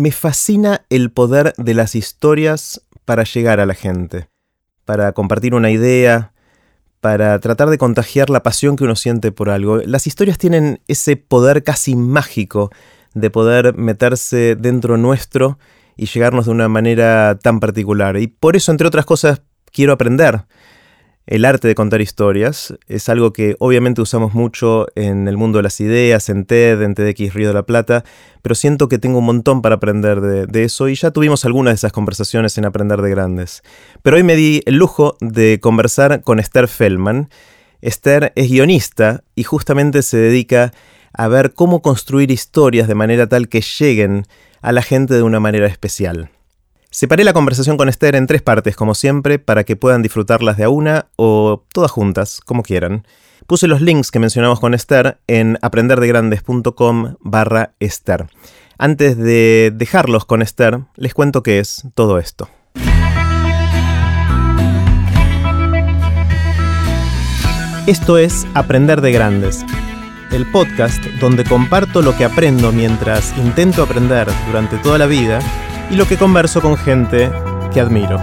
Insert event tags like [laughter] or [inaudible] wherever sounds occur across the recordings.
Me fascina el poder de las historias para llegar a la gente, para compartir una idea, para tratar de contagiar la pasión que uno siente por algo. Las historias tienen ese poder casi mágico de poder meterse dentro nuestro y llegarnos de una manera tan particular. Y por eso, entre otras cosas, quiero aprender el arte de contar historias. Es algo que obviamente usamos mucho en el mundo de las ideas, en TED, en TEDx Río de la Plata, pero siento que tengo un montón para aprender de, eso y ya tuvimos algunas de esas conversaciones en Aprender de Grandes. Pero hoy me di el lujo de conversar con Esther Feldman. Esther es guionista y justamente se dedica a ver cómo construir historias de manera tal que lleguen a la gente de una manera especial. Separé la conversación con Esther en tres partes, como siempre, para que puedan disfrutarlas de a una o todas juntas, como quieran. Puse los links que mencionamos con Esther en aprenderdegrandes.com barra Esther. Antes de dejarlos con Esther, les cuento qué es todo esto. Esto es Aprender de Grandes, el podcast donde comparto lo que aprendo mientras intento aprender durante toda la vida y lo que converso con gente que admiro.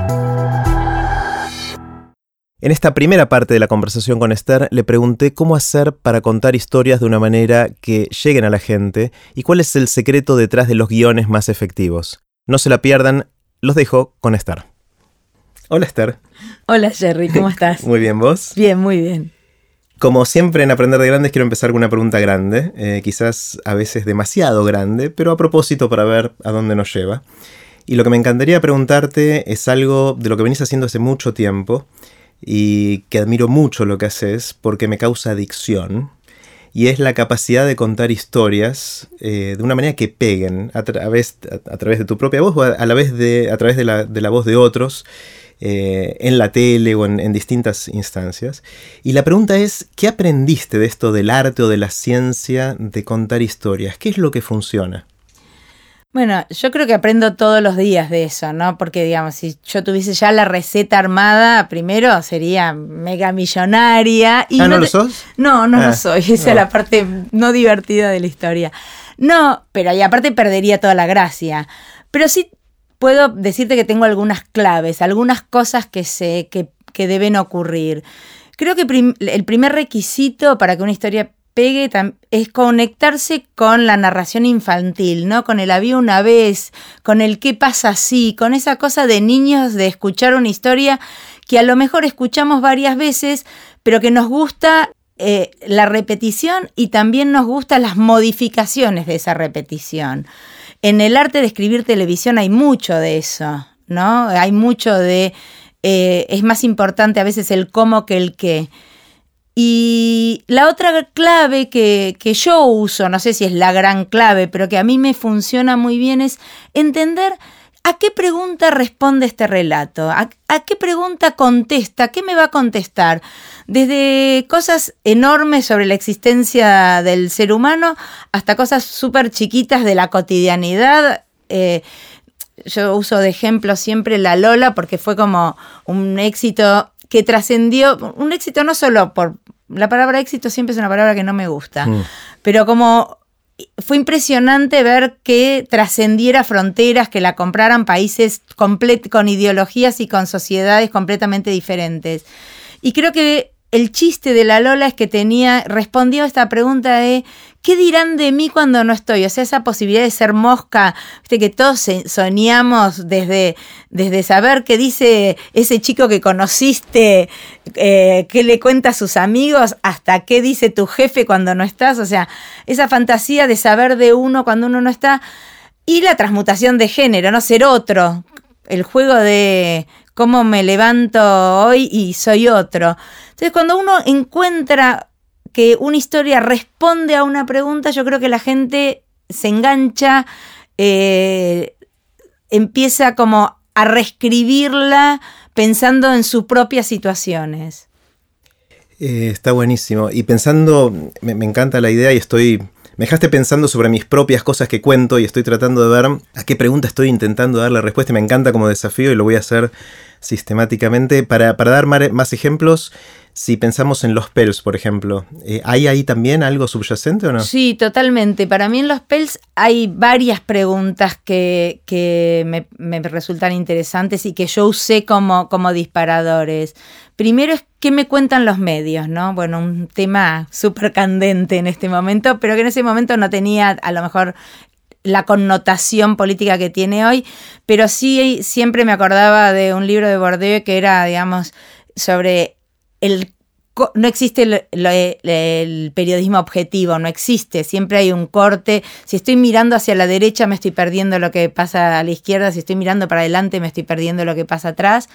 En esta primera parte de la conversación con Esther le pregunté cómo hacer para contar historias de una manera que lleguen a la gente y cuál es el secreto detrás de los guiones más efectivos. No se la pierdan, los dejo con Esther. Hola Esther. Hola Jerry, ¿cómo [laughs] estás? muy bien, ¿vos? Bien, muy bien. Como siempre en Aprender de Grandes quiero empezar con una pregunta grande, eh, quizás a veces demasiado grande, pero a propósito para ver a dónde nos lleva. Y lo que me encantaría preguntarte es algo de lo que venís haciendo hace mucho tiempo y que admiro mucho lo que haces porque me causa adicción. Y es la capacidad de contar historias eh, de una manera que peguen a, través, a, través de tu propia voz o a, la vez de, a través de la, de la voz de otros eh, en la tele o en, distintas instancias. Y la pregunta es, ¿qué aprendiste de esto del arte o de la ciencia de contar historias? ¿Qué es lo que funciona? Bueno, yo creo que aprendo todos los días de eso, ¿no? Porque, digamos, si yo tuviese ya la receta armada, primero sería mega millonaria. Y ¿Ah, no, lo sos? No, no lo ah, soy. [laughs] Esa es la parte no divertida de la historia. No, pero y aparte perdería toda la gracia. Pero sí puedo decirte que tengo algunas claves, algunas cosas que sé que, deben ocurrir. Creo que el primer requisito para que una historia pegue es conectarse con la narración infantil, ¿no? Con el había una vez, con el qué pasa así, con esa cosa de niños de escuchar una historia que a lo mejor escuchamos varias veces, pero que nos gusta eh, la repetición y también nos gustan las modificaciones de esa repetición. En el arte de escribir televisión hay mucho de eso, ¿no? Hay mucho de... Eh, es más importante a veces el cómo que el qué. Y la otra clave que, yo uso, no sé si es la gran clave, pero que a mí me funciona muy bien, es entender a qué pregunta responde este relato, a, a qué pregunta contesta, qué me va a contestar desde cosas enormes sobre la existencia del ser humano hasta cosas súper chiquitas de la cotidianidad. Eh, yo uso de ejemplo siempre la Lola porque fue como un éxito que trascendió, un éxito no solo por, la palabra éxito siempre es una palabra que no me gusta, mm. pero como fue impresionante ver que trascendiera fronteras, que la compraran países con ideologías y con sociedades completamente diferentes. Y creo que el chiste de la Lola es que tenía, respondió a esta pregunta de ¿qué dirán de mí cuando no estoy? O sea, esa posibilidad de ser mosca, viste que todos soñamos desde, desde saber qué dice ese chico que conociste, eh, qué le cuenta a sus amigos, hasta qué dice tu jefe cuando no estás. O sea, esa fantasía de saber de uno cuando uno no está. Y la transmutación de género, no ser otro. El juego de cómo me levanto hoy y soy otro. Entonces, cuando uno encuentra que una historia responde a una pregunta, yo creo que la gente se engancha, eh, empieza como a reescribirla pensando en sus propias situaciones. Eh, está buenísimo. Y pensando, me, encanta la idea y estoy. Me dejaste pensando sobre mis propias cosas que cuento y estoy tratando de ver a qué pregunta estoy intentando dar la respuesta. Me encanta como desafío y lo voy a hacer sistemáticamente. Para dar más ejemplos, Si pensamos en los Pels, por ejemplo, eh, ¿hay ahí también algo subyacente o no? Sí, totalmente. Para mí en los Pels hay varias preguntas que, me, resultan interesantes y que yo usé como, como disparadores. Primero es qué me cuentan los medios, ¿no? Bueno, un tema súper candente en este momento, pero que en ese momento no tenía a lo mejor la connotación política que tiene hoy, pero sí siempre me acordaba de un libro de Bourdieu que era, digamos, sobre el no existe el, periodismo objetivo, no existe, siempre hay un corte. Si estoy mirando hacia la derecha me estoy perdiendo lo que pasa a la izquierda, si estoy mirando para adelante me estoy perdiendo lo que pasa atrás.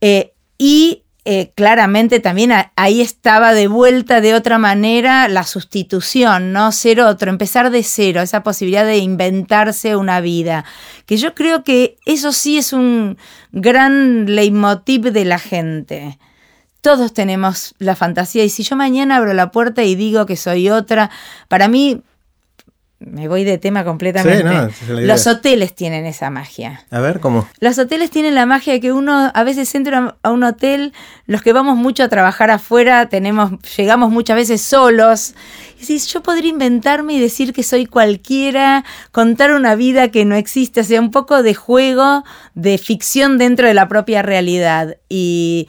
Eh, y eh, claramente también ahí estaba de vuelta de otra manera la sustitución, ¿no? Ser otro, empezar de cero, esa posibilidad de inventarse una vida. Que yo creo que eso sí es un gran leitmotiv de la gente todos tenemos la fantasía y si yo mañana abro la puerta y digo que soy otra, para mí me voy de tema completamente. los hoteles tienen esa magia. A ver, ¿cómo? Los hoteles tienen la magia de que uno a veces entra a un hotel, los que vamos mucho a trabajar afuera, tenemos, llegamos muchas veces solos. Y si yo podría inventarme y decir que soy cualquiera, contar una vida que no existe, o sea, un poco de juego, de ficción dentro de la propia realidad. Y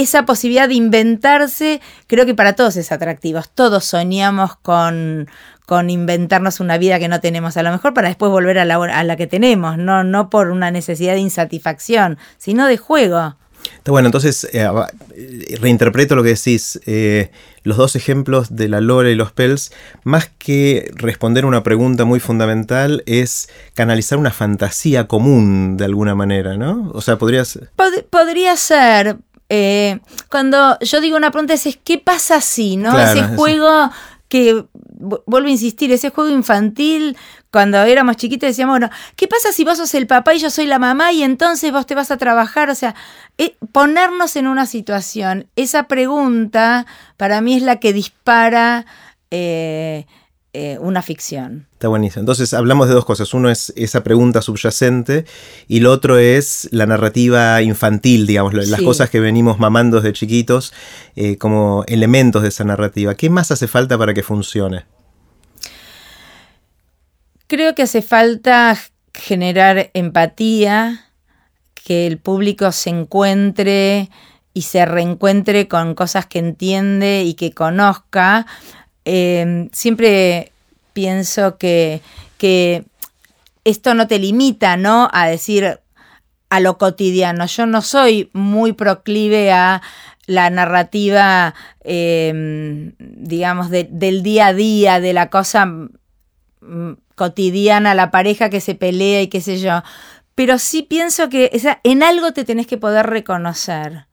esa posibilidad de inventarse, creo que para todos es atractivo. Todos soñamos con, con inventarnos una vida que no tenemos, a lo mejor para después volver a la, a la que tenemos, no, no por una necesidad de insatisfacción, sino de juego. Está bueno, entonces eh, reinterpreto lo que decís. Eh, los dos ejemplos de la Lore y los Pels, más que responder una pregunta muy fundamental, es canalizar una fantasía común de alguna manera, ¿no? O sea, podría ser. podría ser, eh, cuando yo digo una pregunta es, ¿qué pasa si? ¿no? ese juego que, vuelvo a insistir, ese juego infantil, cuando éramos chiquitos decíamos, bueno, ¿qué pasa si vos sos el papá y yo soy la mamá y entonces vos te vas a trabajar? O sea, eh, ponernos en una situación, esa pregunta para mí es la que dispara eh, eh, una ficción. Está buenísimo. Entonces hablamos de dos cosas. Uno es esa pregunta subyacente y lo otro es la narrativa infantil, digamos, las cosas que venimos mamando desde chiquitos eh, como elementos de esa narrativa. ¿Qué más hace falta para que funcione? Creo que hace falta generar empatía, que el público se encuentre y se reencuentre con cosas que entiende y que conozca Em, siempre pienso que, que esto no te limita, ¿no? A decir a lo cotidiano. Yo no soy muy proclive a la narrativa, em, digamos, del día a día, de la cosa mm, cotidiana, la pareja que se pelea y qué sé yo. Pero sí pienso que en algo te tenés que poder reconocer.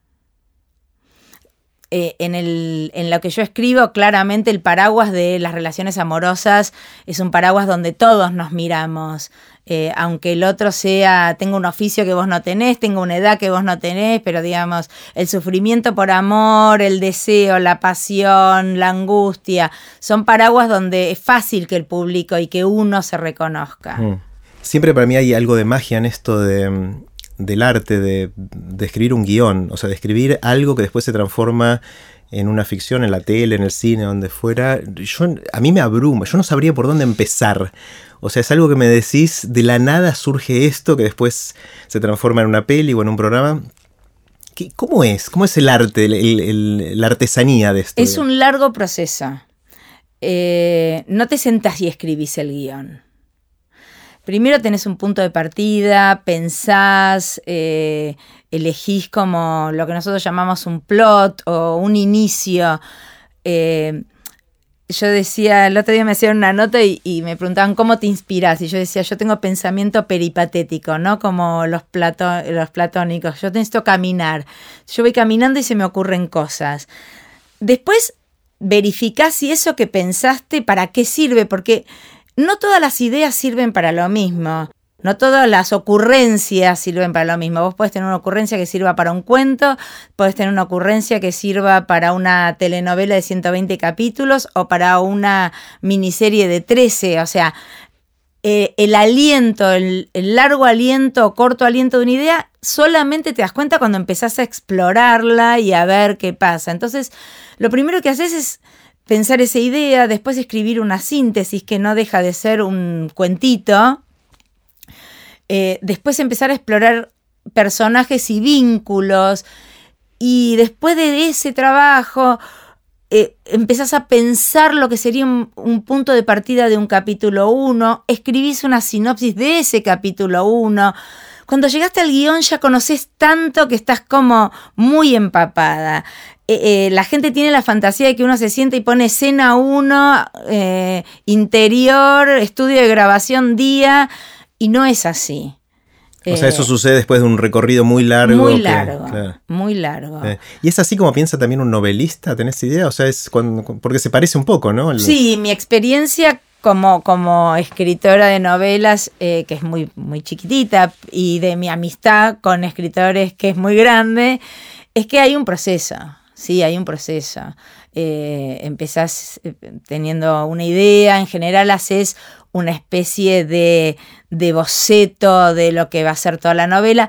Eh, en, el, en lo que yo escribo, claramente el paraguas de las relaciones amorosas es un paraguas donde todos nos miramos. Eh, aunque el otro sea, tenga un oficio que vos no tenés, tenga una edad que vos no tenés, pero digamos, el sufrimiento por amor, el deseo, la pasión, la angustia, son paraguas donde es fácil que el público y que uno se reconozca. Mm. Siempre para mí hay algo de magia en esto de, del arte de, escribir un guion, o sea, de escribir algo que después se transforma en una ficción, en la tele, en el cine, donde fuera, yo, a mí me abruma, yo no sabría por dónde empezar. O sea, es algo que me decís, de la nada surge esto que después se transforma en una peli o en un programa. ¿Cómo es? ¿Cómo es el arte, la artesanía de esto? Es un largo proceso. Eh, no te sentás y escribís el guion primero tenés un punto de partida, pensás, eh, elegís como lo que nosotros llamamos un plot o un inicio. Eh, yo decía, el otro día me hacían una nota y, me preguntaban cómo te inspiras. Y yo decía, yo tengo pensamiento peripatético, ¿no? Como los, los platónicos. Yo necesito caminar. Yo voy caminando y se me ocurren cosas. Después verificás si eso que pensaste, para qué sirve, porque no todas las ideas sirven para lo mismo. No todas las ocurrencias sirven para lo mismo. Vos podés tener una ocurrencia que sirva para un cuento, podés tener una ocurrencia que sirva para una telenovela de 120 capítulos o para una miniserie de 13. O sea, eh, el aliento, el, largo aliento o corto aliento de una idea, solamente te das cuenta cuando empezás a explorarla y a ver qué pasa. Entonces, lo primero que haces es pensar esa idea, después escribir una síntesis que no deja de ser un cuentito, eh, después empezar a explorar personajes y vínculos, y después de ese trabajo eh, empezás a pensar lo que sería un, punto de partida de un capítulo 1, escribís una sinopsis de ese capítulo 1. Cuando llegaste al guion ya conoces tanto que estás como muy empapada. Eh, eh, la gente tiene la fantasía de que uno se siente y pone escena 1, interior, estudio de grabación día, y no es así. O sea, eso eh, sucede después de un recorrido muy largo. Muy largo, muy largo. Eh, y es así como piensa también un novelista, ¿tenés idea? O sea, es cuando, porque se parece un poco, ¿no? Sí, mi experiencia como, como escritora de novelas, eh, que es muy, muy chiquitita, y de mi amistad con escritores, que es muy grande, es que hay un proceso, sí, hay un proceso. empezás teniendo una idea, en general haces una especie de, de boceto de lo que va a ser toda la novela.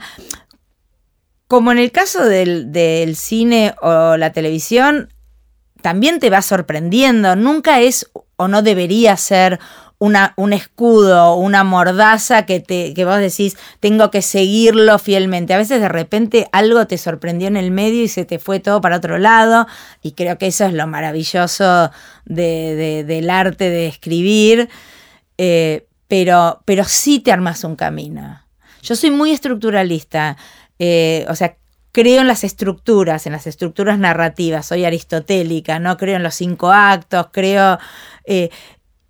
Como en el caso del, del cine o la televisión, también te va sorprendiendo. Nunca es o no debería ser una, un escudo, una mordaza que, te, que vos decís, tengo que seguirlo fielmente. A veces de repente algo te sorprendió en el medio y se te fue todo para otro lado. Y creo que eso es lo maravilloso de, del arte de escribir. Eh, pero, pero sí te armas un camino. Yo soy muy estructuralista, eh, o sea, creo en las estructuras, en las estructuras narrativas, soy aristotélica, no creo en los cinco actos, creo... Eh,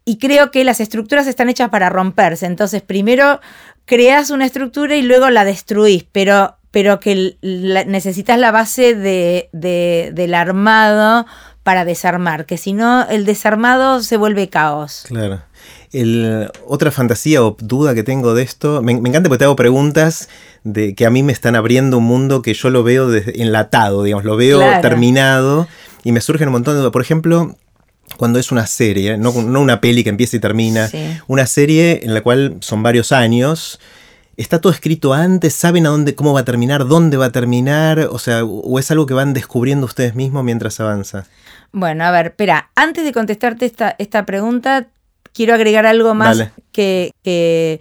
y creo que las estructuras están hechas para romperse. Entonces, primero creas una estructura y luego la destruís, pero, pero que necesitas la base de, del armado para desarmar, que si no, el desarmado se vuelve caos. Claro otra fantasía o duda que tengo de esto, me, encanta porque te hago preguntas de que a mí me están abriendo un mundo que yo lo veo enlatado, digamos, lo veo terminado y me surgen un montón de dudas. Por ejemplo, cuando es una serie, no, una peli que empieza y termina, una serie en la cual son varios años. ¿Está todo escrito antes? ¿Saben a dónde, cómo va a terminar? ¿Dónde va a terminar? O sea, ¿o es algo que van descubriendo ustedes mismos mientras avanza? Bueno, a ver, espera, antes de contestarte esta, esta pregunta, quiero agregar algo más que, que,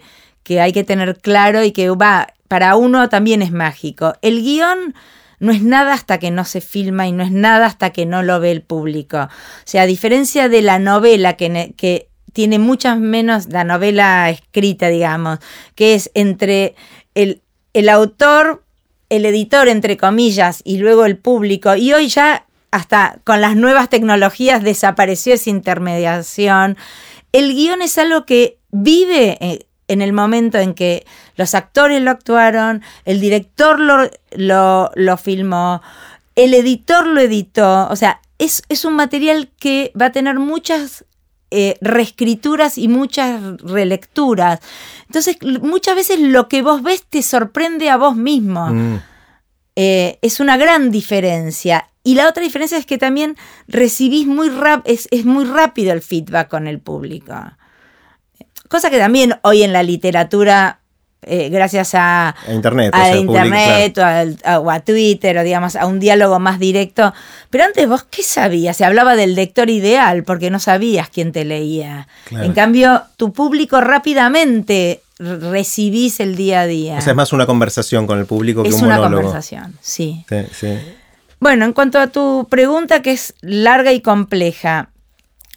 hay que tener claro y que va, para uno también es mágico. El guion no es nada hasta que no se filma y no es nada hasta que no lo ve el público. O sea, a diferencia de la novela que, que tiene muchas menos, la novela escrita, digamos, que es entre el, el autor, el editor, entre comillas, y luego el público. Y hoy ya hasta con las nuevas tecnologías desapareció esa intermediación el guion es algo que vive eh, en el momento en que los actores lo actuaron, el director lo, lo, filmó, el editor lo editó, o sea, es, es un material que va a tener muchas eh, reescrituras y muchas relecturas. Entonces, muchas veces lo que vos ves te sorprende a vos mismo. Mm. Eh, es una gran diferencia. Y la otra diferencia es que también recibís muy rápido, es, muy rápido el feedback con el público. Cosa que también hoy en la literatura, eh, gracias a, Internet, a Internet o, a, Twitter, o digamos, a un diálogo más directo. Pero antes vos, ¿qué sabías? Se hablaba del lector ideal porque no sabías quién te leía. En cambio, tu público rápidamente recibís el día a día. O sea, es más una conversación con el público que un monólogo. Es una conversación, sí. sí, sí. Bueno, en cuanto a tu pregunta, que es larga y compleja,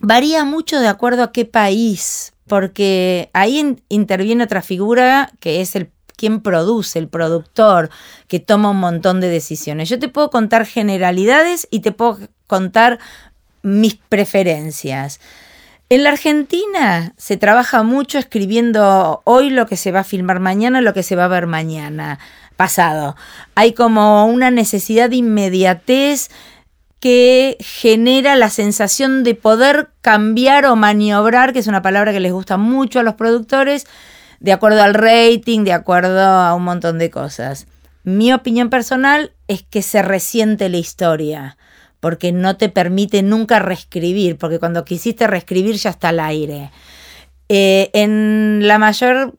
varía mucho de acuerdo a qué país, porque ahí interviene otra figura que es el quien produce, el productor, que toma un montón de decisiones. Yo te puedo contar generalidades y te puedo contar mis preferencias. En la Argentina se trabaja mucho escribiendo hoy lo que se va a filmar mañana, lo que se va a ver mañana pasado. Hay como una necesidad de inmediatez que genera la sensación de poder cambiar o maniobrar, que es una palabra que les gusta mucho a los productores, de acuerdo al rating, de acuerdo a un montón de cosas. Mi opinión personal es que se resiente la historia, porque no te permite nunca reescribir, porque cuando quisiste reescribir ya está al aire. Eh, en la mayor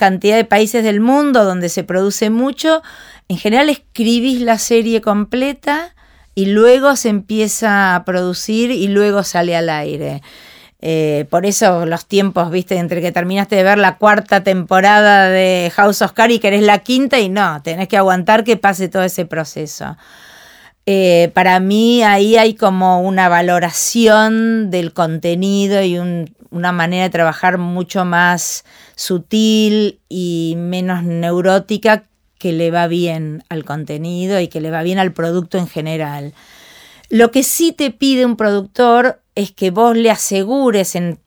cantidad de países del mundo donde se produce mucho, en general escribís la serie completa y luego se empieza a producir y luego sale al aire. Eh, por eso los tiempos, viste, entre que terminaste de ver la cuarta temporada de House of Cards y querés la quinta y no, tenés que aguantar que pase todo ese proceso. Eh, para mí ahí hay como una valoración del contenido y una manera de trabajar mucho más sutil y menos neurótica que le va bien al contenido y que le va bien al producto en general. Lo que sí te pide un productor es que vos le asegures en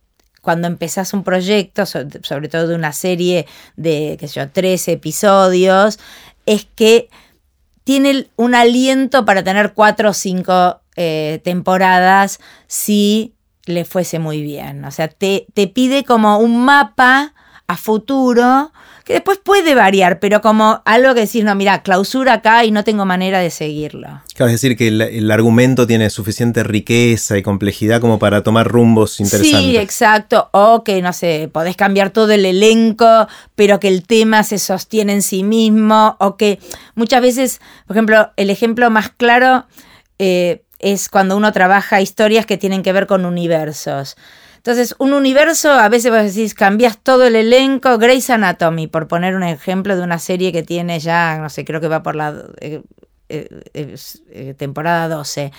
cuando empezás un proyecto, sobre todo de una serie de, qué yo, 13 episodios, es que tiene un aliento para tener cuatro o cinco eh, temporadas si le fuese muy bien. O sea, te, te pide como un mapa a futuro que después puede variar, pero como algo que decís, no, mira, clausura acá y no tengo manera de seguirlo. Claro, es decir, que el, argumento tiene suficiente riqueza y complejidad como para tomar rumbos interesantes. Sí, exacto. O que, no sé, podés cambiar todo el elenco, pero que el tema se sostiene en sí mismo. O que muchas veces, por ejemplo, el ejemplo más claro eh, es cuando uno trabaja historias que tienen que ver con universos. Entonces, un universo, a veces vos decís, cambias todo el elenco, Grey's Anatomy, por poner un ejemplo de una serie que tiene ya, no sé, creo que va por la eh, eh, eh, temporada 12.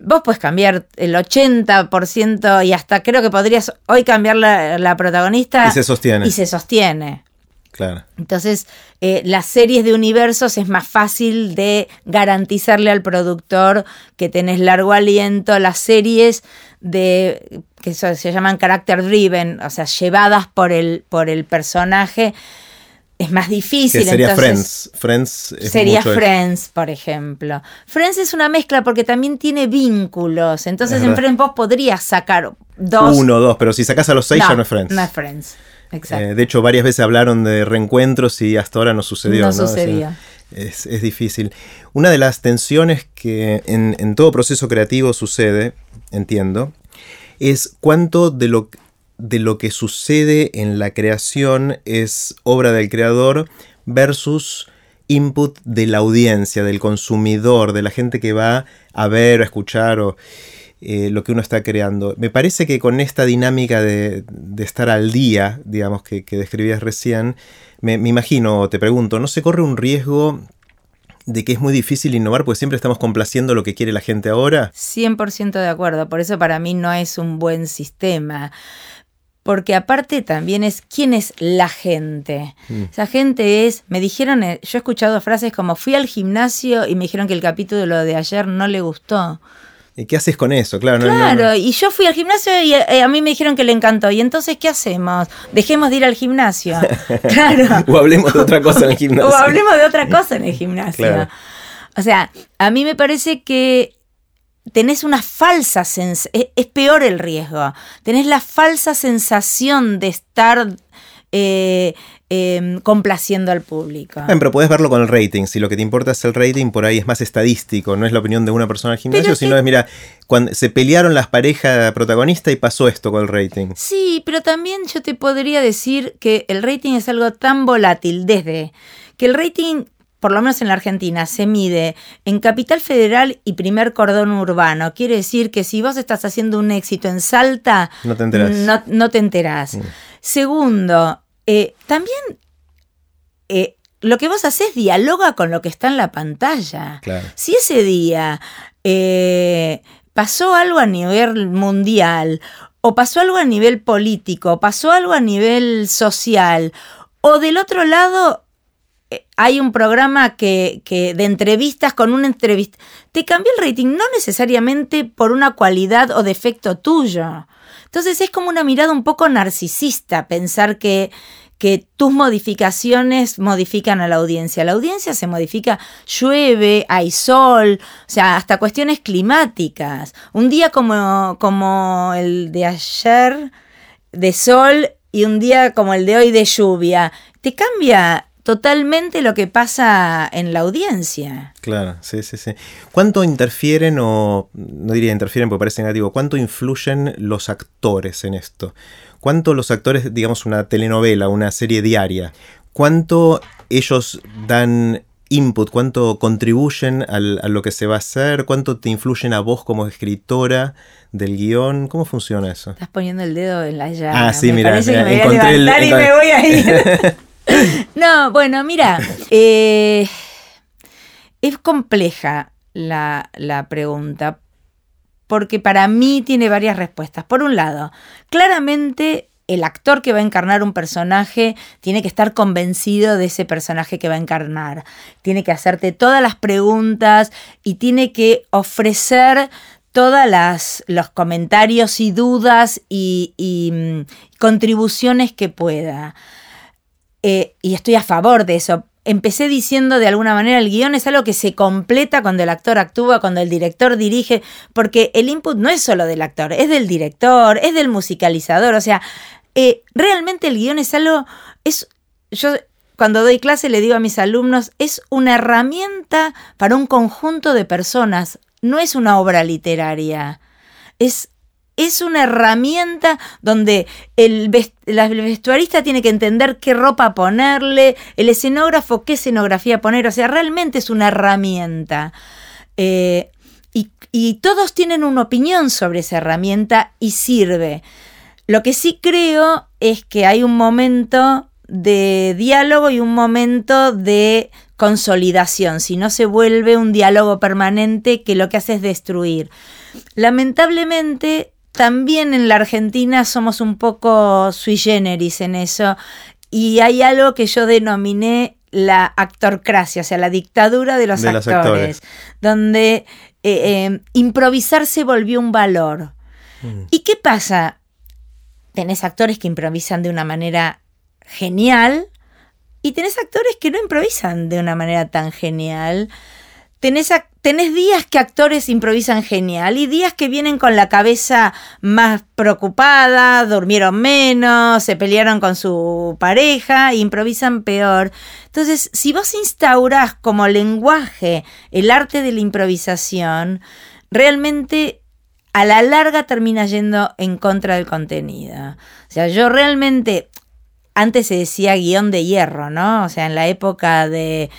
Vos puedes cambiar el 80% y hasta creo que podrías hoy cambiar la, la protagonista. Y se sostiene. Y se sostiene. Entonces, eh, las series de universos es más fácil de garantizarle al productor que tenés largo aliento. Las series de que se llaman character driven, o sea, llevadas por el, por el personaje, es más difícil. sería Friends. Friends sería Friends, por ejemplo. Friends es una mezcla porque también tiene vínculos. Entonces en Friends vos podrías sacar dos. Uno, dos, pero si sacas a los seis ya no es Friends. No es Friends. Eh, de hecho, varias veces hablaron de reencuentros y hasta ahora no sucedió. No, sucedió. es, difícil. Una de las tensiones que en, todo proceso creativo sucede, entiendo, es cuánto de lo, de lo que sucede en la creación es obra del creador versus input de la audiencia, del consumidor, de la gente que va a ver, a escuchar o... Eh, lo que uno está creando. Me parece que con esta dinámica de, estar al día, digamos, que, describías recién, me, imagino, te pregunto, ¿no se corre un riesgo de que es muy difícil innovar porque siempre estamos complaciendo lo que quiere la gente ahora? 100% de acuerdo, por eso para mí no es un buen sistema. Porque aparte también es quién es la gente. Mm. Esa gente es, me dijeron, eh, yo he escuchado frases como fui al gimnasio y me dijeron que el capítulo de ayer no le gustó. ¿Qué haces con eso? Claro, claro y yo fui al gimnasio y eh, a mí me dijeron que le encantó. ¿Y entonces qué hacemos? Dejemos de ir al gimnasio. [laughs] claro. o hablemos de otra cosa en el [laughs] gimnasio. o hablemos de otra cosa en el gimnasio. O sea, a mí me parece que tenés una falsa sensación, es, peor el riesgo, tenés la falsa sensación de estar eh, Em, complaciendo al público. pero puedes verlo con el rating. Si lo que te importa es el rating, por ahí es más estadístico. No es la opinión de una persona al gimnasio, sino es, mira, cuando se pelearon las parejas protagonistas y pasó esto con el rating. Sí, pero también yo te podría decir que el rating es algo tan volátil desde que el rating por lo menos en la Argentina, se mide en capital federal y primer cordón urbano. Quiere decir que si vos estás haciendo un éxito en Salta, no te enterás. No, te enterás. Mm. Segundo, eh, también eh, lo que vos haces dialoga con lo que está en la pantalla. Si ese día eh, pasó algo a nivel mundial, o pasó algo a nivel político, pasó algo a nivel social, o del otro lado hay un programa que, de entrevistas con una entrevista. Te cambia el rating, no necesariamente por una cualidad o defecto tuyo. Entonces es como una mirada un poco narcisista pensar que, que tus modificaciones modifican a la audiencia. La audiencia se modifica, llueve, hay sol, o sea, hasta cuestiones climáticas. Un día como, como el de ayer de sol y un día como el de hoy de lluvia, te cambia totalmente lo que pasa en la audiencia. Claro, sí, sí, sí. ¿Cuánto interfieren o, no diría interfieren porque parece negativo, cuánto influyen los actores en esto? ¿Cuánto los actores, digamos, una telenovela, una serie diaria, cuánto ellos dan input, cuánto contribuyen a lo que se va a hacer, cuánto te influyen a vos como escritora del guion, ¿cómo funciona eso? Estás poniendo el dedo en la llaga. Ah, sí, mira, mira, me voy a encontré el- y me voy a ir. [laughs] [coughs] no, bueno, mira, eh, es compleja la, la pregunta porque para mí tiene varias respuestas. Por un lado, claramente el actor que va a encarnar un personaje tiene que estar convencido de ese personaje que va a encarnar. Tiene que hacerte todas las preguntas y tiene que ofrecer todas las los comentarios y dudas y, y, mm, contribuciones que pueda. Eh, y estoy a favor de eso. Empecé diciendo de alguna manera el guion es algo que se completa cuando el actor actúa, cuando el director dirige, porque el input no es solo del actor, es del director, es del musicalizador, o sea, eh, realmente el guion es algo, es, yo cuando doy clase le digo a mis alumnos, es una herramienta para un conjunto de personas, no es una obra literaria, es es una herramienta donde el, ves- la- el vestuarista tiene que entender qué ropa ponerle, el escenógrafo qué escenografía poner, o sea, realmente es una herramienta. Eh, y, y todos tienen una opinión sobre esa herramienta y sirve. Lo que sí creo es que hay un momento de diálogo y un momento de consolidación, si no se vuelve un diálogo permanente que lo que hace es destruir. Lamentablemente, también en la Argentina somos un poco sui generis en eso y hay algo que yo denominé la actorcracia, o sea, la dictadura de los, De los actores, actores. donde eh, eh, improvisar se volvió un valor. Mm. ¿Y qué pasa? Tenés actores que improvisan de una manera genial y tenés actores que no improvisan de una manera tan genial. Tenés, tenés días que actores improvisan genial y días que vienen con la cabeza más preocupada, durmieron menos, se pelearon con su pareja improvisan peor. Entonces, si vos instaurás como lenguaje el arte de la improvisación, realmente a la larga termina yendo en contra del contenido. O sea, yo realmente, antes se decía guion de hierro, ¿no? O sea, en la época de,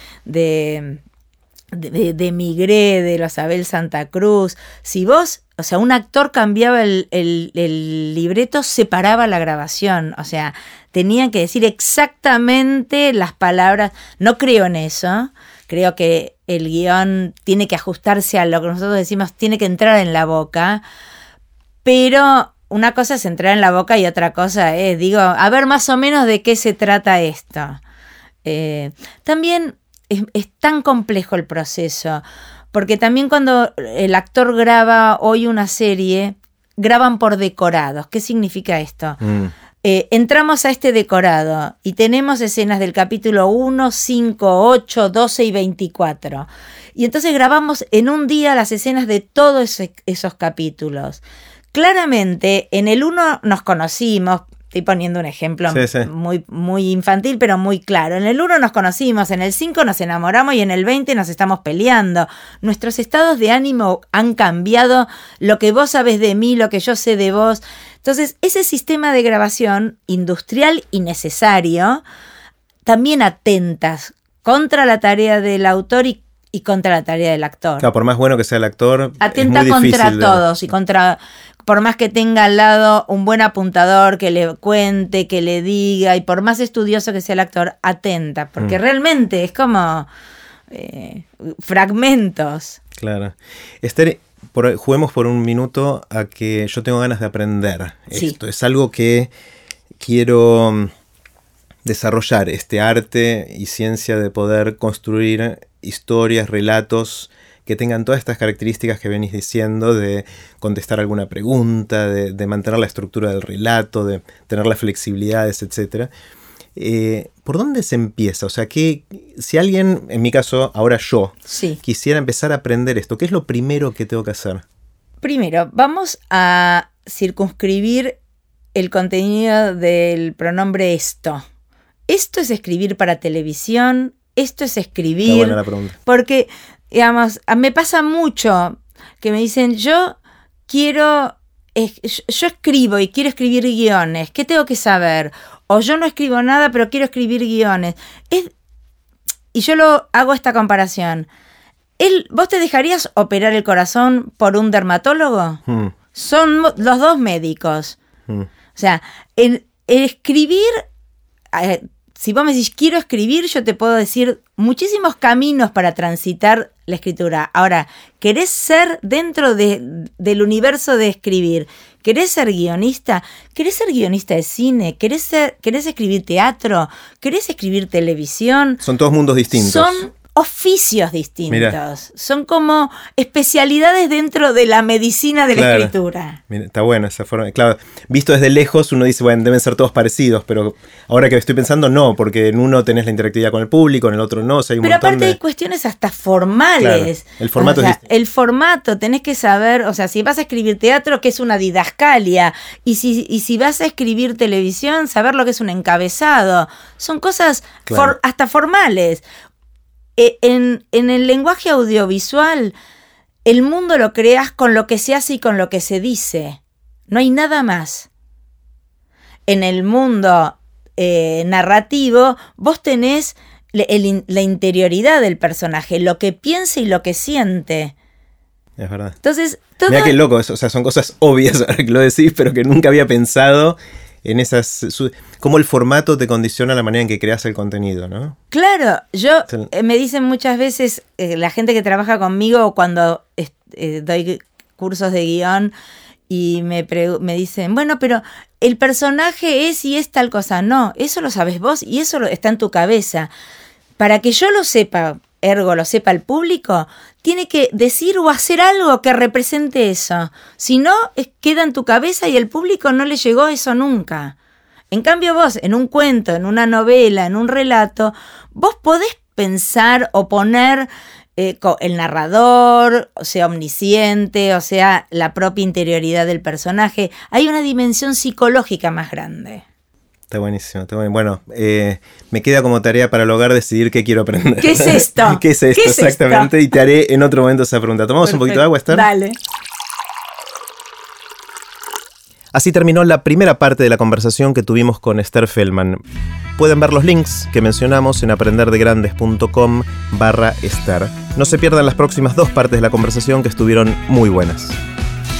de, de Migré, de los Abel Santa Cruz, si vos, o sea, un actor cambiaba el, el- el libreto, separaba la grabación, o sea, tenían que decir exactamente las palabras. No creo en eso, creo que el guion tiene que ajustarse a lo que nosotros decimos, tiene que entrar en la boca, pero una cosa es entrar en la boca y otra cosa es, digo, a ver más o menos de qué se trata esto. Eh, también es, es tan complejo el proceso, porque también cuando el actor graba hoy una serie, graban por decorados. ¿Qué significa esto? Mm. Eh, entramos a este decorado y tenemos escenas del capítulo 1, 5, 8, 12 y 24. Y entonces grabamos en un día las escenas de todos esos capítulos. Claramente, en el 1 nos conocimos, estoy poniendo un ejemplo Sí, sí. Muy, muy infantil, pero muy claro. En el 1 nos conocimos, en el 5 nos enamoramos y en el 20 nos estamos peleando. Nuestros estados de ánimo han cambiado, lo que vos sabés de mí, lo que yo sé de vos. Entonces, ese sistema de grabación industrial y necesario también atentas contra la tarea del autor y, y contra la tarea del actor. Claro, por más bueno que sea el actor, Atenta es muy contra difícil de- todos y contra, por más que tenga al lado un buen apuntador que le cuente, que le diga, y por más estudioso que sea el actor, atenta, porque Mm. realmente es como eh, fragmentos. Claro. Esther, por- juguemos por un minuto a que yo tengo ganas de aprender Sí. esto. Es algo que quiero mm, desarrollar, este arte y ciencia de poder construir historias, relatos que tengan todas estas características que venís diciendo, de contestar alguna pregunta, de, de mantener la estructura del relato, de tener las flexibilidades, etc. Eh, ¿Por dónde se empieza? O sea, que si alguien, en mi caso, ahora yo, Sí. quisiera empezar a aprender esto, ¿qué es lo primero que tengo que hacer? Primero, vamos a circunscribir el contenido del pronombre esto. esto es escribir para televisión, esto es escribir. buena la pregunta. Porque, digamos, me pasa mucho que me dicen, yo quiero, yo- escribo y quiero escribir guiones, ¿qué tengo que saber? O yo no escribo nada, pero quiero escribir guiones. Es- y yo lo hago esta comparación. El- ¿Vos te dejarías operar el corazón por un dermatólogo? Mm, Son los dos médicos. mm. O sea, el, el escribir, eh, si vos me decís quiero escribir, yo te puedo decir muchísimos caminos para transitar la escritura. Ahora, ¿querés ser dentro de- del universo de escribir? ¿Querés ser guionista? ¿Querés ser guionista de cine? ¿Querés, ser, ¿Querés escribir teatro? ¿Querés escribir televisión? Son todos mundos distintos. Son oficios distintos. Mirá. Son como especialidades dentro de la medicina de la escritura. Mira, está buena esa forma. Claro, visto desde lejos, uno dice, bueno, deben ser todos parecidos, pero ahora que estoy pensando, no, porque en uno tenés la interactividad con el público, en el otro no, o sea, hay un Pero aparte hay cuestiones hasta formales. Claro, el formato O es sea, distinto. El formato, tenés que saber, o sea, si vas a escribir teatro, que es una didascalia, y si, y si vas a escribir televisión, saber lo que es un encabezado. Son cosas Claro. for- hasta formales. E- En, en el lenguaje audiovisual, el mundo lo creas con lo que se hace y con lo que se dice. No hay nada más. En el mundo eh, narrativo, vos tenés le- el in- la interioridad del personaje, lo que piensa y lo que siente. Es verdad. Entonces, todo, Mira qué loco, eso, o sea, son cosas obvias [laughs] ahora que lo decís, pero que nunca había pensado en esas... su- cómo el formato te condiciona la manera en que creas el contenido, ¿no? claro, yo eh, me dicen muchas veces eh, la gente que trabaja conmigo cuando eh, doy cursos de guion y me, me dicen, bueno, pero el personaje es y es tal cosa. No, eso lo sabes vos y eso lo- está en tu cabeza. Para que yo lo sepa, ergo lo sepa el público, tiene que decir o hacer algo que represente eso. Si no, queda en tu cabeza y el público no le llegó eso nunca. En cambio vos, en un cuento, en una novela, en un relato, vos podés pensar o poner eh, el narrador, o sea, omnisciente, o sea, la propia interioridad del personaje. Hay una dimensión psicológica más grande. Está buenísimo, está bueno. Bueno, eh, me queda como tarea para el hogar decidir qué quiero aprender. ¿Qué es esto? [laughs] ¿Qué es esto? ¿Qué es esto? exactamente. Y te haré en otro momento esa pregunta. ¿Tomamos un poquito de agua, Esther? Dale. Así terminó la primera parte de la conversación que tuvimos con Esther Feldman. Pueden ver los links que mencionamos en aprenderdegrandes.com barra Esther. No se pierdan las próximas dos partes de la conversación que estuvieron muy buenas.